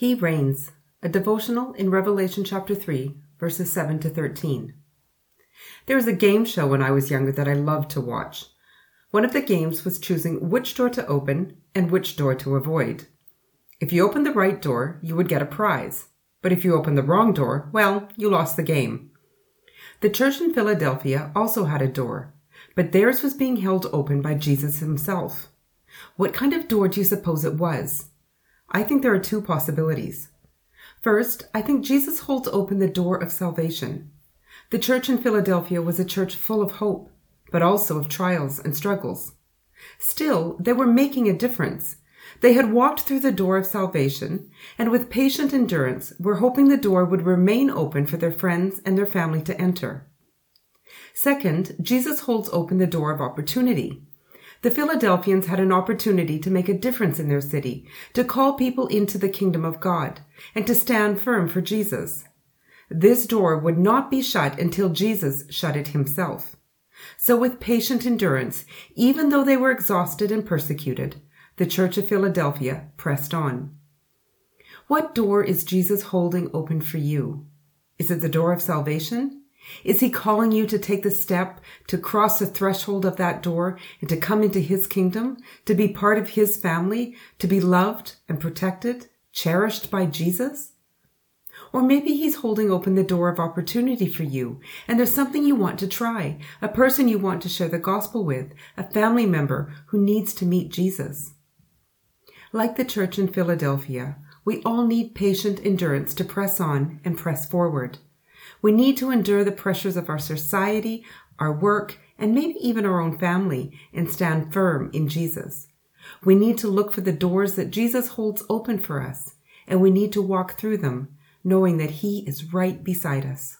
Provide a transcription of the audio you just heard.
He reigns, a devotional in Revelation chapter 3, verses 7 to 13. There was a game show when I was younger that I loved to watch. One of the games was choosing which door to open and which door to avoid. If you opened the right door, you would get a prize. But if you opened the wrong door, well, you lost the game. The church in Philadelphia also had a door, but theirs was being held open by Jesus himself. What kind of door do you suppose it was? I think there are two possibilities. First, I think Jesus holds open the door of salvation. The church in Philadelphia was a church full of hope, but also of trials and struggles. Still, they were making a difference. They had walked through the door of salvation, and with patient endurance were hoping the door would remain open for their friends and their family to enter. Second, Jesus holds open the door of opportunity. The Philadelphians had an opportunity to make a difference in their city, to call people into the kingdom of God, and to stand firm for Jesus. This door would not be shut until Jesus shut it himself. So with patient endurance, even though they were exhausted and persecuted, the Church of Philadelphia pressed on. What door is Jesus holding open for you? Is it the door of salvation? Is he calling you to take the step to cross the threshold of that door and to come into his kingdom, to be part of his family, to be loved and protected, cherished by Jesus? Or maybe he's holding open the door of opportunity for you and there's something you want to try, a person you want to share the gospel with, a family member who needs to meet Jesus. Like the church in Philadelphia, we all need patient endurance to press on and press forward. We need to endure the pressures of our society, our work, and maybe even our own family and stand firm in Jesus. We need to look for the doors that Jesus holds open for us, and we need to walk through them, knowing that He is right beside us.